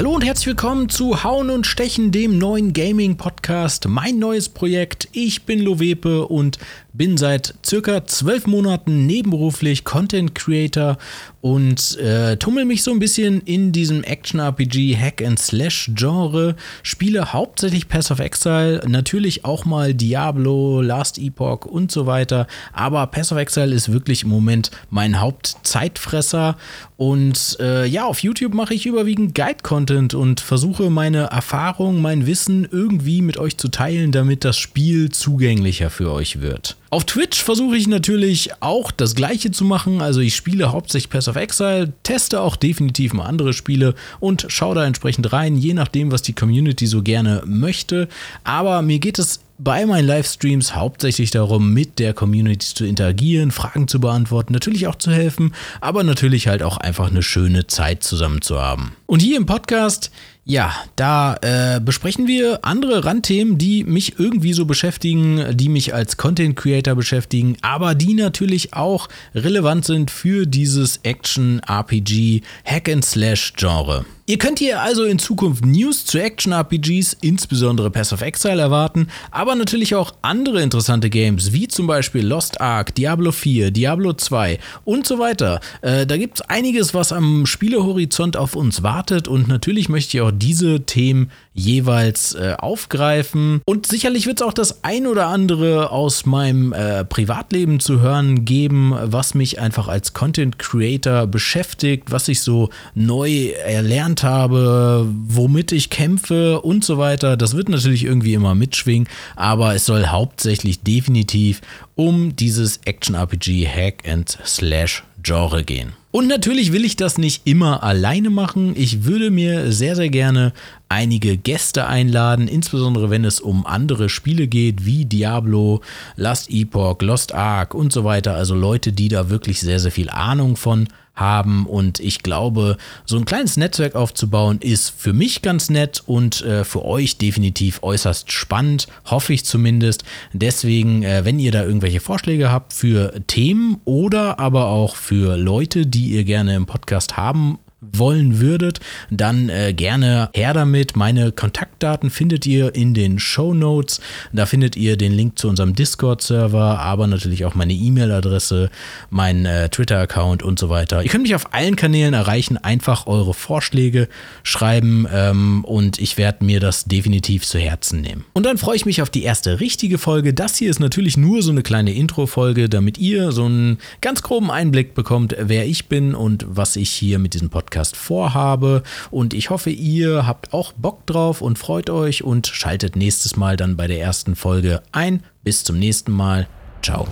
Hallo und herzlich willkommen zu Hauen und Stechen, dem neuen Gaming-Podcast. Mein neues Projekt. Ich bin Lovepe und bin seit circa zwölf Monaten nebenberuflich Content Creator und äh, tummel mich so ein bisschen in diesem Action-RPG Hack-and-Slash-Genre. Spiele hauptsächlich Pass of Exile, natürlich auch mal Diablo, Last Epoch und so weiter. Aber Pass of Exile ist wirklich im Moment mein Hauptzeitfresser. Und äh, ja, auf YouTube mache ich überwiegend Guide-Content und versuche meine Erfahrung, mein Wissen irgendwie mit euch zu teilen, damit das Spiel zugänglicher für euch wird. Auf Twitch versuche ich natürlich auch das gleiche zu machen. Also ich spiele hauptsächlich Pass of Exile, teste auch definitiv mal andere Spiele und schaue da entsprechend rein, je nachdem, was die Community so gerne möchte. Aber mir geht es bei meinen Livestreams hauptsächlich darum, mit der Community zu interagieren, Fragen zu beantworten, natürlich auch zu helfen, aber natürlich halt auch einfach eine schöne Zeit zusammen zu haben. Und hier im Podcast ja, da äh, besprechen wir andere Randthemen, die mich irgendwie so beschäftigen, die mich als Content Creator beschäftigen, aber die natürlich auch relevant sind für dieses Action-RPG Hack-and-Slash-Genre. Ihr könnt hier also in Zukunft News zu Action-RPGs, insbesondere Pass of Exile, erwarten, aber natürlich auch andere interessante Games, wie zum Beispiel Lost Ark, Diablo 4, Diablo 2 und so weiter. Äh, da gibt es einiges, was am Spielehorizont auf uns wartet und natürlich möchte ich auch diese Themen jeweils äh, aufgreifen. Und sicherlich wird es auch das ein oder andere aus meinem äh, Privatleben zu hören geben, was mich einfach als Content Creator beschäftigt, was ich so neu erlernt habe, womit ich kämpfe und so weiter. Das wird natürlich irgendwie immer mitschwingen, aber es soll hauptsächlich definitiv um dieses Action-RPG Hack and Slash Genre gehen. Und natürlich will ich das nicht immer alleine machen. Ich würde mir sehr, sehr gerne einige Gäste einladen, insbesondere wenn es um andere Spiele geht, wie Diablo, Last Epoch, Lost Ark und so weiter. Also Leute, die da wirklich sehr, sehr viel Ahnung von haben. Und ich glaube, so ein kleines Netzwerk aufzubauen ist für mich ganz nett und äh, für euch definitiv äußerst spannend, hoffe ich zumindest. Deswegen, äh, wenn ihr da irgendwelche Vorschläge habt für Themen oder aber auch für Leute, die ihr gerne im Podcast haben wollen würdet, dann äh, gerne her damit. Meine Kontaktdaten findet ihr in den Show Notes. Da findet ihr den Link zu unserem Discord-Server, aber natürlich auch meine E-Mail-Adresse, meinen äh, Twitter-Account und so weiter. Ihr könnt mich auf allen Kanälen erreichen, einfach eure Vorschläge schreiben ähm, und ich werde mir das definitiv zu Herzen nehmen. Und dann freue ich mich auf die erste richtige Folge. Das hier ist natürlich nur so eine kleine Intro-Folge, damit ihr so einen ganz groben Einblick bekommt, wer ich bin und was ich hier mit diesem Podcast Podcast vorhabe. Und ich hoffe, ihr habt auch Bock drauf und freut euch und schaltet nächstes Mal dann bei der ersten Folge ein. Bis zum nächsten Mal. Ciao.